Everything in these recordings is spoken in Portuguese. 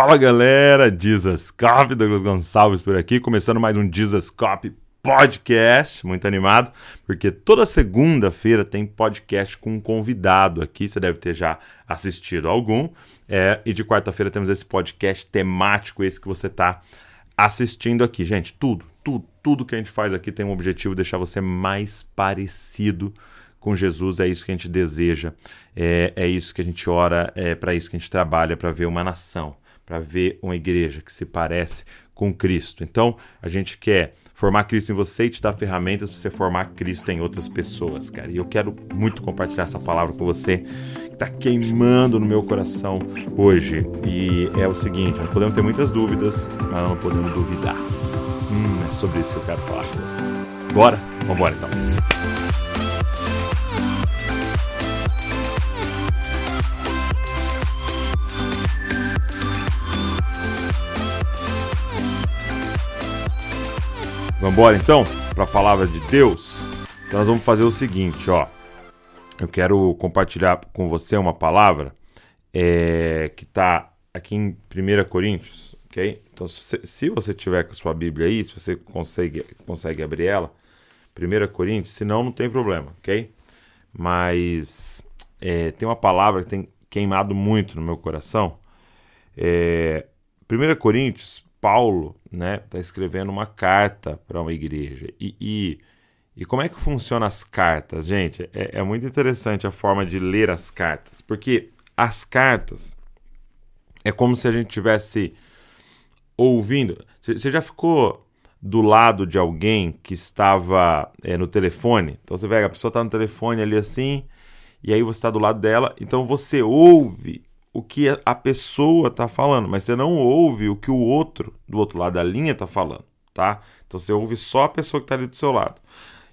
Fala galera, Jesus Cop, Douglas Gonçalves por aqui, começando mais um Jesus Cop podcast, muito animado, porque toda segunda-feira tem podcast com um convidado aqui, você deve ter já assistido algum, é, e de quarta-feira temos esse podcast temático, esse que você está assistindo aqui. Gente, tudo, tudo, tudo que a gente faz aqui tem um objetivo deixar você mais parecido com Jesus, é isso que a gente deseja, é, é isso que a gente ora, é para isso que a gente trabalha, para ver uma nação, para ver uma igreja que se parece com Cristo. Então, a gente quer formar Cristo em você e te dar ferramentas para você formar Cristo em outras pessoas, cara. E eu quero muito compartilhar essa palavra com você que está queimando no meu coração hoje. E é o seguinte: nós podemos ter muitas dúvidas, mas não podemos duvidar. Hum, é sobre isso que eu quero falar com você. Bora? Vamos embora então. Vamos embora então para a palavra de Deus. Então nós vamos fazer o seguinte, ó. Eu quero compartilhar com você uma palavra é, que está aqui em 1 Coríntios, ok? Então se, se, você tiver com a sua Bíblia aí, se você consegue, consegue abrir ela, 1 Coríntios, senão não tem problema, ok? Mas é, tem uma palavra que tem queimado muito no meu coração. É, 1 Coríntios, Paulo né, está escrevendo uma carta para uma igreja. E, e, e, como é que funciona as cartas, gente? É, é, muito interessante a forma de ler as cartas, porque as cartas é como se a gente tivesse ouvindo. Você já ficou do lado de alguém que estava é, no telefone? Então você vê, a pessoa está no telefone ali assim, e aí você está do lado dela, então você ouve o que a pessoa está falando, mas você não ouve o que o outro do outro lado da linha está falando, tá? Então você ouve só a pessoa que está ali do seu lado.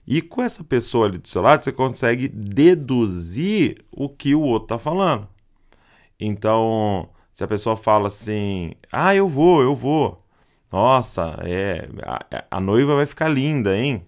E com essa pessoa ali do seu lado, você consegue deduzir o que o outro está falando. Então, se a pessoa fala assim: Ah, eu vou, eu vou. Nossa, é, a, a noiva vai ficar linda, hein?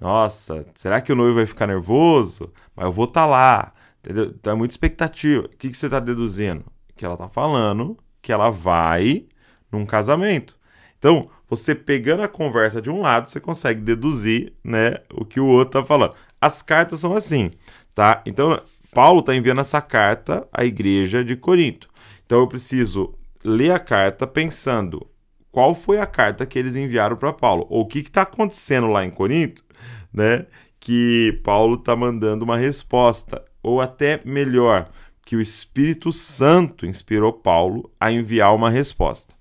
Nossa, será que o noivo vai ficar nervoso? Mas eu vou estar tá lá. Entendeu? Então é muita expectativa. O que, que você está deduzindo? Que ela está falando que ela vai num casamento. Então, você pegando a conversa de um lado, você consegue deduzir né, o que o outro está falando. As cartas são assim, tá? Então, Paulo está enviando essa carta à igreja de Corinto. Então, eu preciso ler a carta pensando qual foi a carta que eles enviaram para Paulo, ou o que está acontecendo lá em Corinto, né? Que Paulo está mandando uma resposta ou até melhor, que o Espírito Santo inspirou Paulo a enviar uma resposta.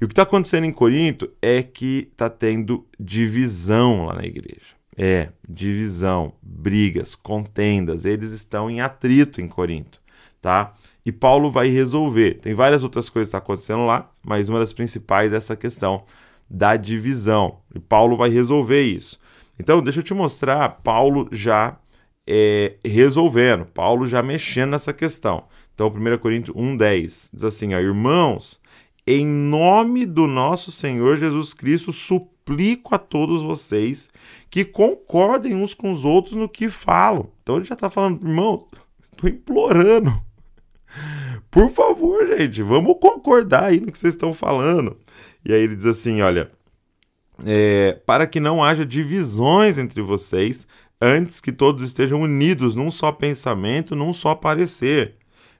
E o que está acontecendo em Corinto é que está tendo divisão lá na igreja. É, divisão, brigas, contendas, eles estão em atrito em Corinto, tá? E Paulo vai resolver. Tem várias outras coisas que estão tá acontecendo lá, mas uma das principais é essa questão da divisão. E Paulo vai resolver isso. Então, deixa eu te mostrar Paulo já é, resolvendo, Paulo já mexendo nessa questão. Então, 1 Coríntios 1,10 diz assim: ó, Irmãos, em nome do nosso Senhor Jesus Cristo, suplico a todos vocês que concordem uns com os outros no que falam. Então, ele já está falando, irmão, estou implorando. Por favor, gente, vamos concordar aí no que vocês estão falando. E aí ele diz assim: olha, é, para que não haja divisões entre vocês, antes que todos estejam unidos num só pensamento, num só parecer.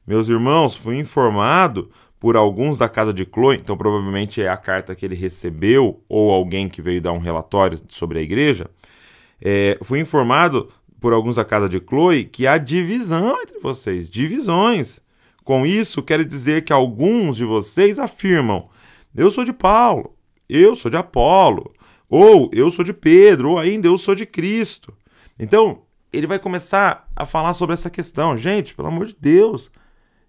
Meus irmãos, fui informado por alguns da casa de Chloe, então provavelmente é a carta que ele recebeu ou alguém que veio dar um relatório sobre a igreja. É, fui informado por alguns da casa de Chloe que há divisão entre vocês, divisões. Com isso, quero dizer que alguns de vocês afirmam: eu sou de Paulo, eu sou de Apolo, ou eu sou de Pedro, ou ainda eu sou de Cristo. Então, ele vai começar a falar sobre essa questão. Gente, pelo amor de Deus,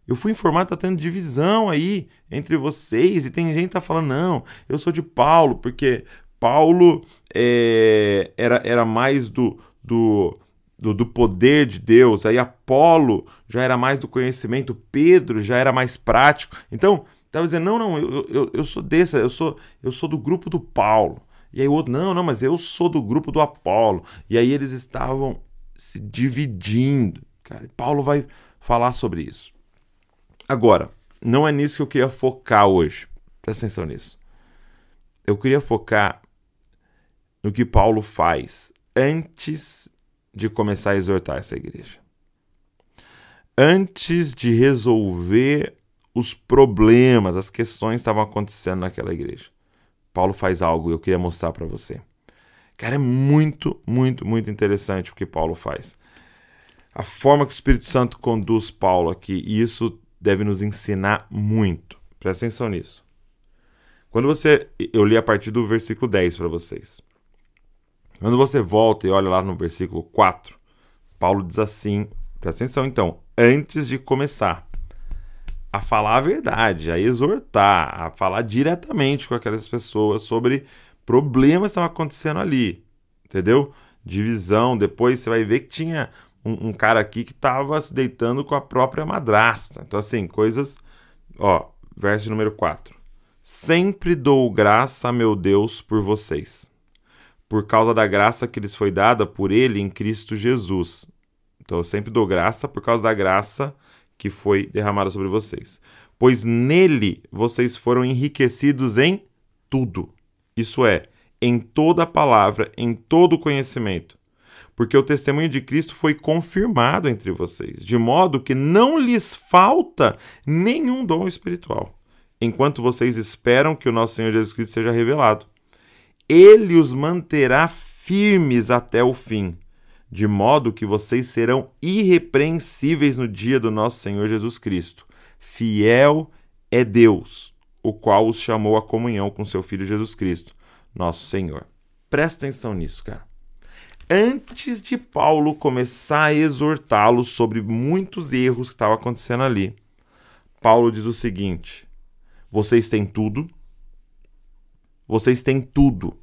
eu fui informado tá tendo divisão aí entre vocês, e tem gente que tá falando, não, eu sou de Paulo, porque Paulo é, era, era mais do, do, do, do, poder de Deus, aí Apolo já era mais do conhecimento, Pedro já era mais prático. Então, estava dizendo, não, não, eu, eu, eu sou desse, eu sou, eu sou do grupo do Paulo. E aí o outro, não, não, mas eu sou do grupo do Apolo. E aí eles estavam se dividindo. Cara, Paulo vai falar sobre isso. Agora, não é nisso que eu queria focar hoje. Presta atenção nisso. Eu queria focar no que Paulo faz antes de começar a exortar essa igreja. Antes de resolver os problemas, as questões que estavam acontecendo naquela igreja. Paulo faz algo e eu queria mostrar para você. Cara, é muito, muito, muito interessante o que Paulo faz. A forma que o Espírito Santo conduz Paulo aqui, e isso deve nos ensinar muito. Presta atenção nisso. Quando você. Eu li a partir do versículo 10 para vocês. Quando você volta e olha lá no versículo 4, Paulo diz assim: presta atenção então, antes de começar a falar a verdade, a exortar, a falar diretamente com aquelas pessoas sobre problemas que estavam acontecendo ali, entendeu? Divisão. Depois você vai ver que tinha um, um cara aqui que estava se deitando com a própria madrasta. Então, assim, coisas. Ó, verso número 4. Sempre dou graça a meu Deus por vocês, por causa da graça que lhes foi dada por Ele em Cristo Jesus. Então, eu sempre dou graça por causa da graça que foi derramada sobre vocês. Pois nele vocês foram enriquecidos em tudo isso é, em toda palavra, em todo conhecimento, porque o testemunho de Cristo foi confirmado entre vocês, de modo que não lhes falta nenhum dom espiritual, enquanto vocês esperam que o nosso Senhor Jesus Cristo seja revelado. Ele os manterá firmes até o fim, de modo que vocês serão irrepreensíveis no dia do nosso Senhor Jesus Cristo. Fiel é Deus o qual os chamou à comunhão com seu Filho Jesus Cristo, nosso Senhor. Presta atenção nisso, cara. Antes de Paulo começar a exortá-los sobre muitos erros que estavam acontecendo ali, Paulo diz o seguinte: vocês têm tudo, vocês têm tudo,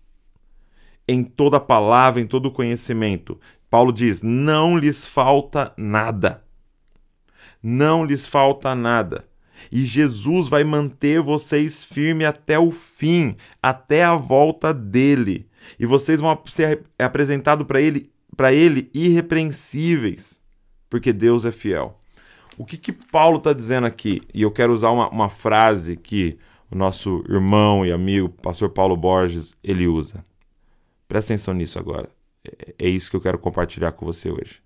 em toda palavra, em todo conhecimento. Paulo diz: não lhes falta nada. Não lhes falta nada. E Jesus vai manter vocês firmes até o fim, até a volta dele. E vocês vão ser apresentados para ele, para ele irrepreensíveis, porque Deus é fiel. O que, que Paulo está dizendo aqui? E eu quero usar uma, uma frase que o nosso irmão e amigo, pastor Paulo Borges, ele usa. Presta atenção nisso agora. É, é isso que eu quero compartilhar com você hoje.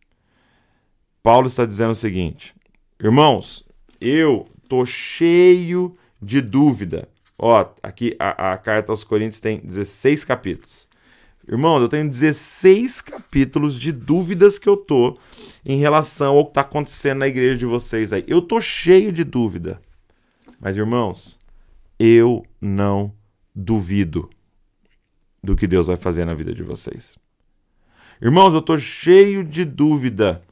Paulo está dizendo o seguinte: Irmãos, eu tô cheio de dúvida. Ó, aqui a, a carta aos Coríntios tem 16 capítulos. Irmão, eu tenho 16 capítulos de dúvidas que eu tô em relação ao que está acontecendo na igreja de vocês aí. Eu tô cheio de dúvida. Mas, irmãos, eu não duvido do que Deus vai fazer na vida de vocês. Irmãos, eu tô cheio de dúvida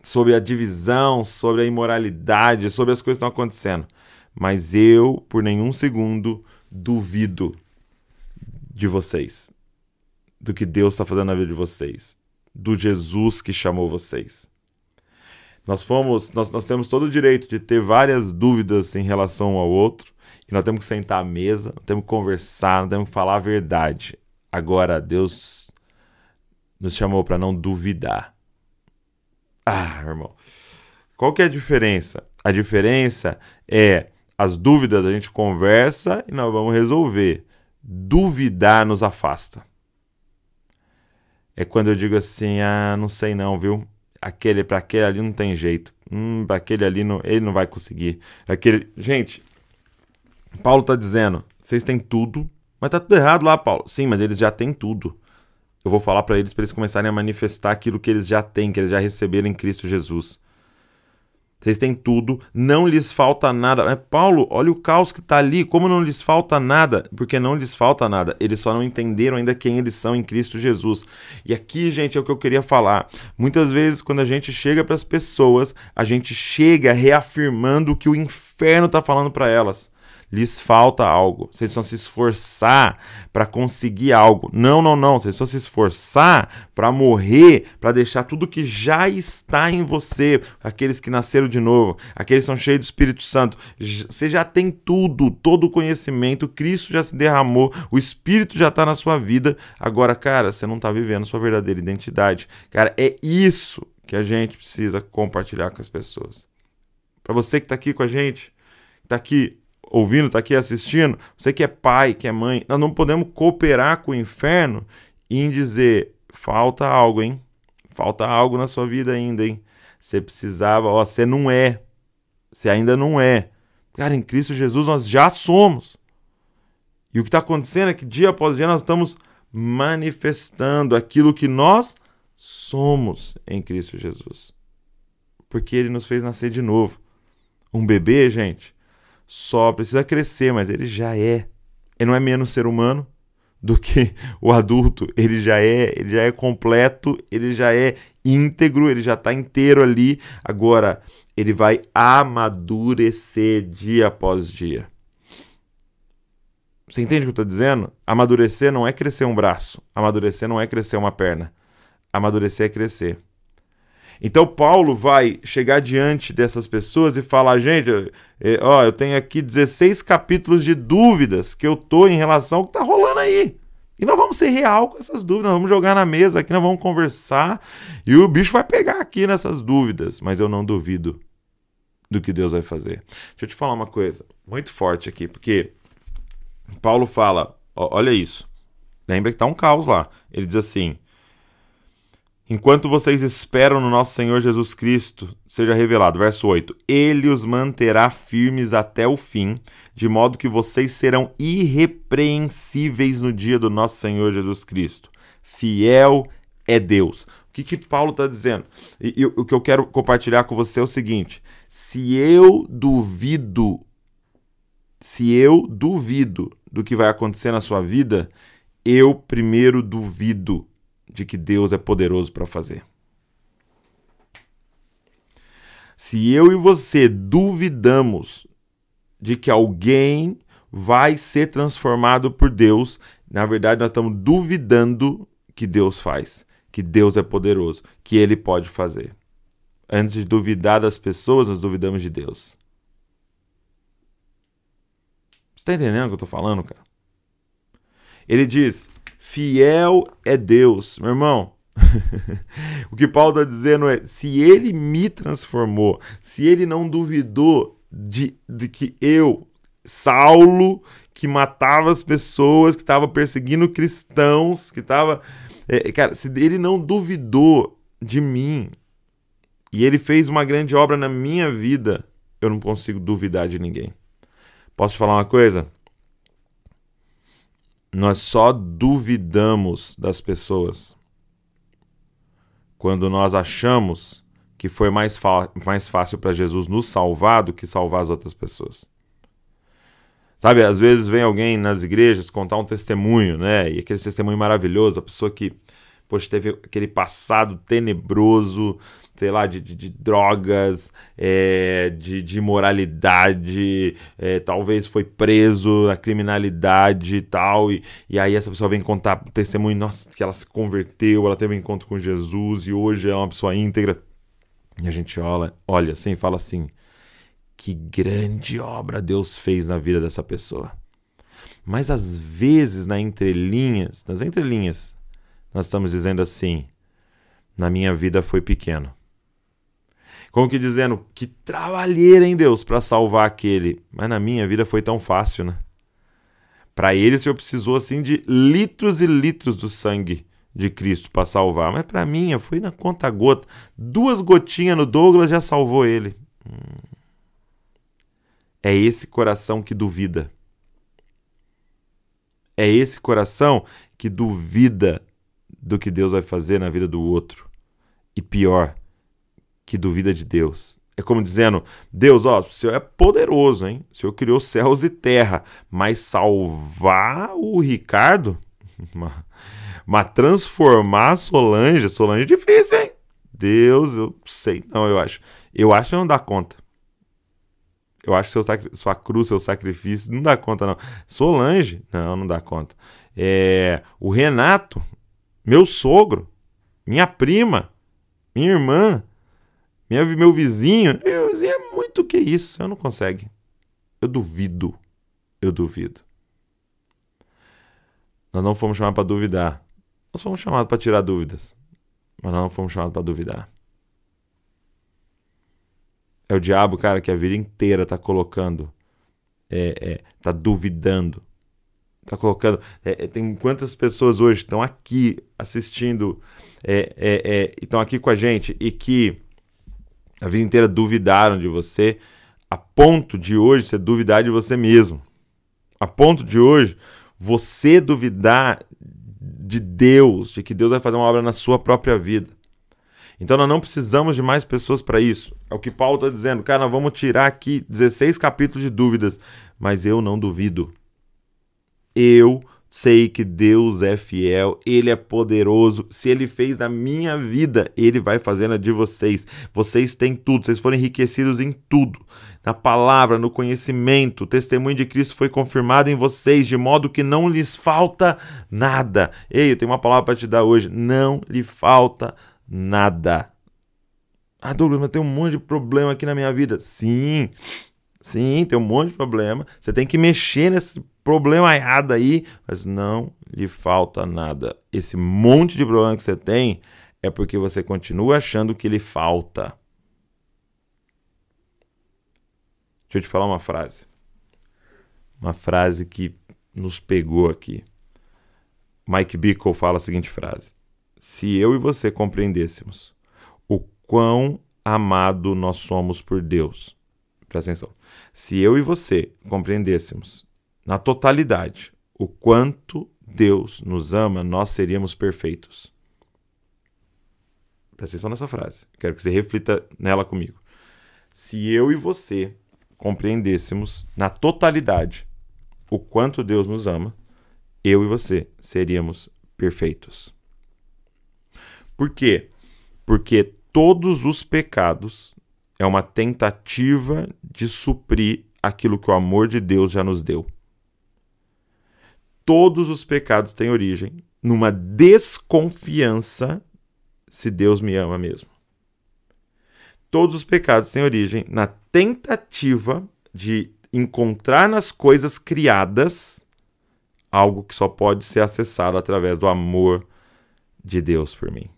sobre a divisão, sobre a imoralidade, sobre as coisas que estão acontecendo. Mas eu, por nenhum segundo, duvido de vocês, do que Deus está fazendo na vida de vocês, do Jesus que chamou vocês. Nós fomos, nós, nós temos todo o direito de ter várias dúvidas em relação um ao outro, e nós temos que sentar à mesa, temos que conversar, temos que falar a verdade. Agora, Deus nos chamou para não duvidar. Ah, irmão. Qual que é a diferença? A diferença é as dúvidas a gente conversa e nós vamos resolver. Duvidar nos afasta. É quando eu digo assim, ah, não sei não, viu? Aquele para aquele ali não tem jeito. Hum, para aquele ali não, ele não vai conseguir. Aquele, gente, Paulo tá dizendo, vocês têm tudo, mas tá tudo errado lá, Paulo. Sim, mas eles já têm tudo eu vou falar para eles para eles começarem a manifestar aquilo que eles já têm, que eles já receberam em Cristo Jesus. Vocês têm tudo, não lhes falta nada. Mas, Paulo, olha o caos que está ali. Como não lhes falta nada? Porque não lhes falta nada. Eles só não entenderam ainda quem eles são em Cristo Jesus. E aqui, gente, é o que eu queria falar. Muitas vezes, quando a gente chega para as pessoas, a gente chega reafirmando o que o inferno está falando para elas lhes falta algo. Vocês precisam se esforçar para conseguir algo. Não, não, não. Vocês precisam se esforçar para morrer, para deixar tudo que já está em você. Aqueles que nasceram de novo, aqueles que são cheios do Espírito Santo. Você já tem tudo, todo o conhecimento. Cristo já se derramou, o Espírito já está na sua vida. Agora, cara, você não está vivendo sua verdadeira identidade. Cara, é isso que a gente precisa compartilhar com as pessoas. Para você que está aqui com a gente, está aqui ouvindo, está aqui assistindo, você que é pai, que é mãe, nós não podemos cooperar com o inferno em dizer: falta algo, hein? Falta algo na sua vida ainda, hein? Você precisava, ó, você não é. Você ainda não é. Cara, em Cristo Jesus nós já somos. E o que está acontecendo é que dia após dia nós estamos manifestando aquilo que nós somos em Cristo Jesus. Porque ele nos fez nascer de novo. Um bebê, gente, só precisa crescer, mas ele já é. Ele não é menos ser humano do que o adulto. Ele já é, ele já é completo, ele já é íntegro, ele já está inteiro ali. Agora, ele vai amadurecer dia após dia. Você entende o que eu estou dizendo? Amadurecer não é crescer um braço. Amadurecer não é crescer uma perna. Amadurecer é crescer. Então Paulo vai chegar diante dessas pessoas e falar, gente, ó, eu tenho aqui 16 capítulos de dúvidas que eu tô em relação ao que tá rolando aí. E nós vamos ser real com essas dúvidas, nós vamos jogar na mesa aqui, nós vamos conversar e o bicho vai pegar aqui nessas dúvidas, mas eu não duvido do que Deus vai fazer. Deixa eu te falar uma coisa muito forte aqui, porque Paulo fala, ó, olha isso. Lembra que tá um caos lá. Ele diz assim: Enquanto vocês esperam no nosso Senhor Jesus Cristo seja revelado, verso 8: Ele os manterá firmes até o fim, de modo que vocês serão irrepreensíveis no dia do nosso Senhor Jesus Cristo. Fiel é Deus. O que, que Paulo está dizendo? E, e o que eu quero compartilhar com você é o seguinte: se eu duvido, se eu duvido do que vai acontecer na sua vida, eu primeiro duvido de que Deus é poderoso para fazer. Se eu e você duvidamos de que alguém vai ser transformado por Deus, na verdade nós estamos duvidando que Deus faz, que Deus é poderoso, que ele pode fazer. Antes de duvidar das pessoas, nós duvidamos de Deus. Você está entendendo o que eu estou falando, cara? Ele diz: Fiel é Deus. Meu irmão, o que Paulo está dizendo é: se ele me transformou, se ele não duvidou de, de que eu, Saulo, que matava as pessoas, que estava perseguindo cristãos, que estava. É, cara, se ele não duvidou de mim e ele fez uma grande obra na minha vida, eu não consigo duvidar de ninguém. Posso te falar uma coisa? Nós só duvidamos das pessoas quando nós achamos que foi mais, mais fácil para Jesus nos salvar do que salvar as outras pessoas. Sabe, às vezes vem alguém nas igrejas contar um testemunho, né? E aquele testemunho maravilhoso, a pessoa que poxa, teve aquele passado tenebroso, sei lá, de, de, de drogas, é, de, de imoralidade, é, talvez foi preso na criminalidade e tal, e, e aí essa pessoa vem contar testemunho, nossa, que ela se converteu, ela teve um encontro com Jesus e hoje é uma pessoa íntegra. E a gente olha, olha assim e fala assim, que grande obra Deus fez na vida dessa pessoa. Mas às vezes, na entrelinhas, nas entrelinhas, nós estamos dizendo assim: na minha vida foi pequeno. Como que dizendo, que trabalheira em Deus para salvar aquele. Mas na minha vida foi tão fácil, né? Para ele, o Senhor precisou assim de litros e litros do sangue de Cristo para salvar. Mas para mim, foi na conta gota. Duas gotinhas no Douglas já salvou ele. Hum. É esse coração que duvida. É esse coração que duvida do que Deus vai fazer na vida do outro. E pior, que duvida de Deus. É como dizendo: Deus, ó, o Senhor é poderoso, hein? O Senhor criou céus e terra, mas salvar o Ricardo, mas transformar Solange, Solange é difícil, hein? Deus, eu sei, não, eu acho. Eu acho que não dá conta. Eu acho que seu, sua cruz, seu sacrifício, não dá conta, não. Solange, não, não dá conta. É, o Renato, meu sogro, minha prima, minha irmã, minha, meu vizinho. Meu vizinho é muito que isso. Eu não consegue. Eu duvido. Eu duvido. Nós não fomos chamados para duvidar. Nós fomos chamados para tirar dúvidas. Mas nós não fomos chamados para duvidar. É o diabo, cara, que a vida inteira está colocando é, é, tá duvidando, tá colocando. É, é, tem quantas pessoas hoje estão aqui assistindo, é, é, estão aqui com a gente e que a vida inteira duvidaram de você, a ponto de hoje você duvidar de você mesmo. A ponto de hoje você duvidar de Deus, de que Deus vai fazer uma obra na sua própria vida. Então nós não precisamos de mais pessoas para isso. É o que Paulo está dizendo. Cara, nós vamos tirar aqui 16 capítulos de dúvidas, mas eu não duvido. Eu sei que Deus é fiel, Ele é poderoso. Se Ele fez na minha vida, Ele vai fazer na de vocês. Vocês têm tudo, vocês foram enriquecidos em tudo. Na palavra, no conhecimento, o testemunho de Cristo foi confirmado em vocês, de modo que não lhes falta nada. Ei, eu tenho uma palavra para te dar hoje. Não lhe falta nada. Ah, Douglas, mas tem um monte de problema aqui na minha vida. Sim, sim, tem um monte de problema. Você tem que mexer nesse problema errado aí, mas não lhe falta nada. Esse monte de problema que você tem é porque você continua achando que lhe falta. Deixa eu te falar uma frase. Uma frase que nos pegou aqui. Mike Bickle fala a seguinte frase: Se eu e você compreendêssemos o quão amado nós somos por Deus, presta atenção. Se eu e você compreendêssemos na totalidade o quanto Deus nos ama, nós seríamos perfeitos. Presta atenção nessa frase. Quero que você reflita nela comigo. Se eu e você compreendêssemos na totalidade o quanto Deus nos ama, eu e você seríamos perfeitos. Por quê? Porque todos os pecados é uma tentativa de suprir aquilo que o amor de Deus já nos deu todos os pecados têm origem numa desconfiança se Deus me ama mesmo. Todos os pecados têm origem na tentativa de encontrar nas coisas criadas algo que só pode ser acessado através do amor de Deus por mim.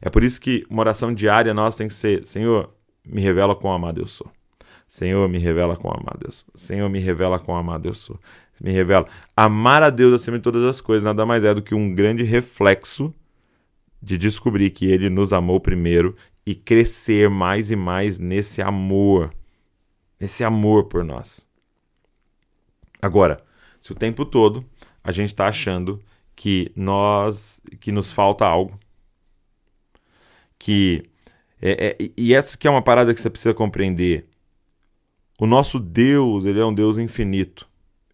É por isso que uma oração diária nossa tem que ser: Senhor, me revela quão amado eu sou. Senhor, me revela quão amado eu sou. Senhor, me revela quão amado eu sou me revela. Amar a Deus acima de todas as coisas nada mais é do que um grande reflexo de descobrir que Ele nos amou primeiro e crescer mais e mais nesse amor, nesse amor por nós. Agora, se o tempo todo a gente está achando que nós, que nos falta algo, que é, é, e essa que é uma parada que você precisa compreender. O nosso Deus, ele é um Deus infinito.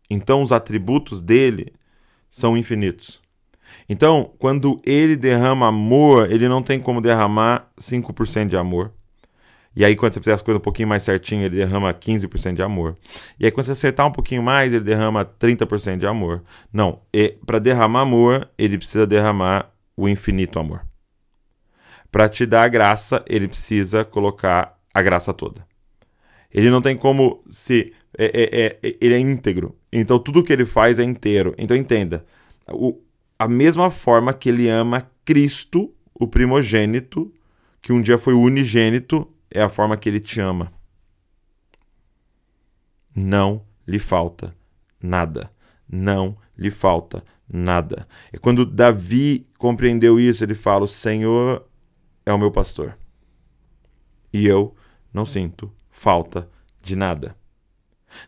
Então os atributos dele são infinitos. Então, quando ele derrama amor, ele não tem como derramar 5% de amor. E aí, quando você fizer as coisas um pouquinho mais certinho, ele derrama 15% de amor. E aí, quando você acertar um pouquinho mais, ele derrama 30% de amor. Não, para derramar amor, ele precisa derramar o infinito amor. Para te dar a graça, ele precisa colocar a graça toda. Ele não tem como se. É, é, é, ele é íntegro. Então tudo que ele faz é inteiro. Então entenda. O, a mesma forma que ele ama Cristo, o primogênito, que um dia foi o unigênito, é a forma que ele te ama. Não lhe falta nada. Não lhe falta nada. E quando Davi compreendeu isso, ele fala: O Senhor é o meu pastor. E eu não sinto falta de nada.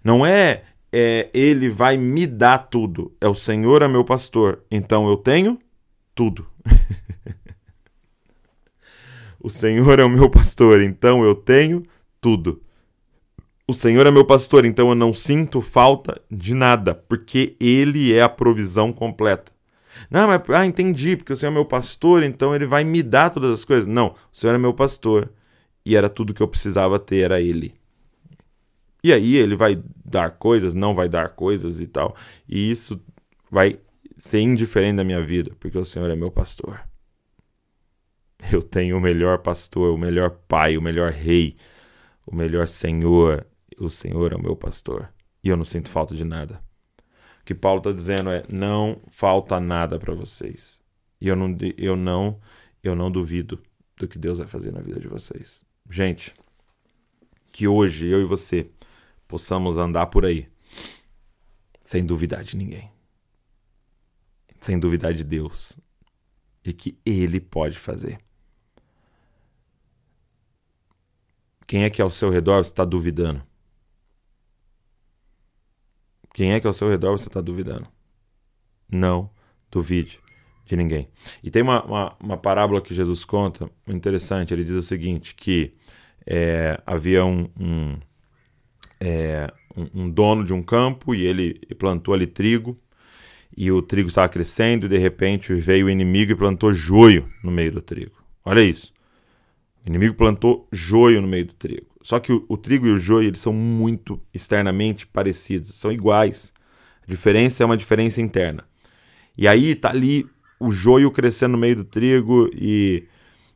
Não é, é ele vai me dar tudo. É o Senhor é meu pastor. Então eu tenho tudo. o Senhor é o meu pastor, então eu tenho tudo. O Senhor é meu pastor, então eu não sinto falta de nada, porque Ele é a provisão completa. Não, mas ah, entendi, porque o Senhor é meu pastor, então Ele vai me dar todas as coisas. Não, o Senhor é meu pastor e era tudo que eu precisava ter, era ele. E aí ele vai dar coisas, não vai dar coisas e tal. E isso vai ser indiferente da minha vida, porque o Senhor é meu pastor. Eu tenho o melhor pastor, o melhor pai, o melhor rei, o melhor senhor. O Senhor é o meu pastor. E eu não sinto falta de nada. Que Paulo está dizendo é: não falta nada para vocês. E eu não, eu não, eu não duvido do que Deus vai fazer na vida de vocês. Gente, que hoje eu e você possamos andar por aí sem duvidar de ninguém. Sem duvidar de Deus, de que Ele pode fazer. Quem é que ao seu redor está duvidando? Quem é que ao seu redor você está duvidando? Não duvide de ninguém. E tem uma, uma, uma, parábola que Jesus conta, interessante. Ele diz o seguinte: que é, havia um, um, é, um, um, dono de um campo e ele plantou ali trigo. E o trigo estava crescendo, e de repente veio o inimigo e plantou joio no meio do trigo. Olha isso. O inimigo plantou joio no meio do trigo. Só que o, o trigo e o joio eles são muito externamente parecidos, são iguais. A diferença é uma diferença interna. E aí tá ali o joio crescendo no meio do trigo e,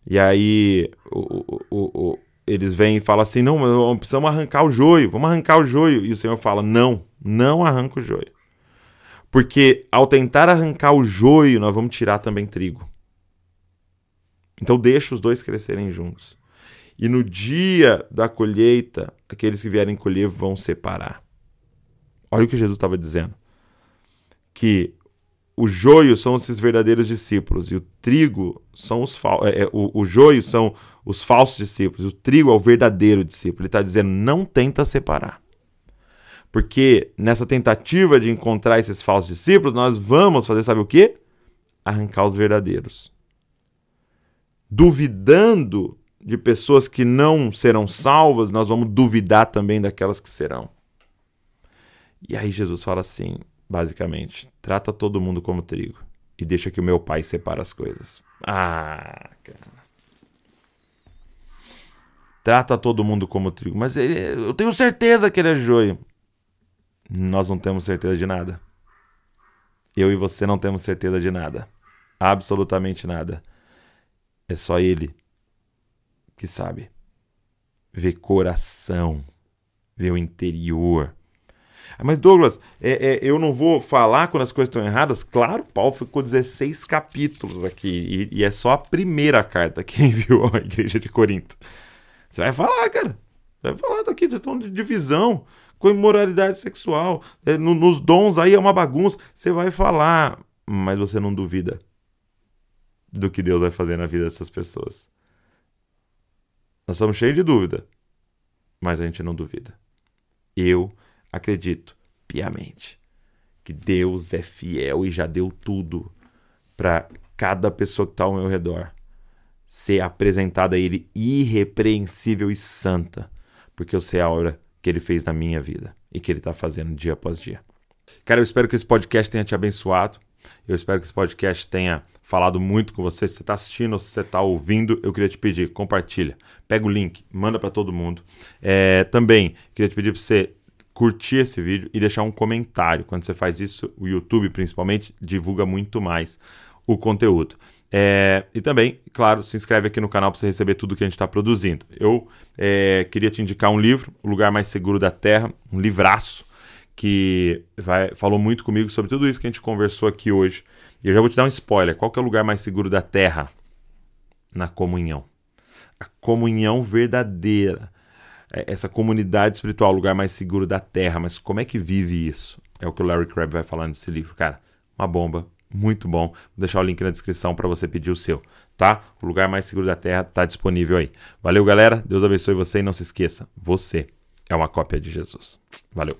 e aí o, o, o, eles vêm e falam assim, não, precisamos arrancar o joio, vamos arrancar o joio. E o Senhor fala, não, não arranca o joio. Porque ao tentar arrancar o joio, nós vamos tirar também trigo. Então deixa os dois crescerem juntos. E no dia da colheita, aqueles que vierem colher vão separar. Olha o que Jesus estava dizendo. Que o joio são esses verdadeiros discípulos e o trigo são os falsos. É, é, o, o joio são os falsos discípulos, o trigo é o verdadeiro discípulo. Ele está dizendo: não tenta separar. Porque nessa tentativa de encontrar esses falsos discípulos, nós vamos fazer, sabe o quê? Arrancar os verdadeiros duvidando de pessoas que não serão salvas, nós vamos duvidar também daquelas que serão. E aí Jesus fala assim, basicamente: trata todo mundo como trigo e deixa que o meu pai separe as coisas. Ah, cara. Trata todo mundo como trigo, mas ele, eu tenho certeza que ele é joio. Nós não temos certeza de nada. Eu e você não temos certeza de nada. Absolutamente nada. É só Ele que sabe. Vê coração, vê o interior. Ah, mas Douglas, é, é, eu não vou falar quando as coisas estão erradas? Claro, Paulo ficou 16 capítulos aqui e, e é só a primeira carta que enviou à igreja de Corinto. Você vai falar, cara. Você vai falar daqui, vocês estão de divisão, com imoralidade sexual, é, no, nos dons aí é uma bagunça. Você vai falar, mas você não duvida do que Deus vai fazer na vida dessas pessoas. Nós estamos cheios de dúvida, mas a gente não duvida. Eu acredito piamente que Deus é fiel e já deu tudo para cada pessoa que está ao meu redor ser apresentada a Ele irrepreensível e santa, porque eu sei a obra que Ele fez na minha vida e que Ele está fazendo dia após dia. Cara, eu espero que esse podcast tenha te abençoado. Eu espero que esse podcast tenha falado muito com você. Se você está assistindo se você está ouvindo, eu queria te pedir, compartilha. Pega o link, manda para todo mundo. É, também queria te pedir para você curtir esse vídeo e deixar um comentário. Quando você faz isso, o YouTube principalmente divulga muito mais o conteúdo. É, e também, claro, se inscreve aqui no canal para você receber tudo que a gente está produzindo. Eu é, queria te indicar um livro, O Lugar Mais Seguro da Terra, um livraço que vai, falou muito comigo sobre tudo isso que a gente conversou aqui hoje. E eu já vou te dar um spoiler. Qual é o lugar mais seguro da Terra? Na comunhão. A comunhão verdadeira. É, essa comunidade espiritual, o lugar mais seguro da Terra. Mas como é que vive isso? É o que o Larry Crabb vai falar nesse livro. Cara, uma bomba. Muito bom. Vou deixar o link na descrição para você pedir o seu, tá? O lugar mais seguro da Terra está disponível aí. Valeu, galera. Deus abençoe você e não se esqueça, você é uma cópia de Jesus. Valeu.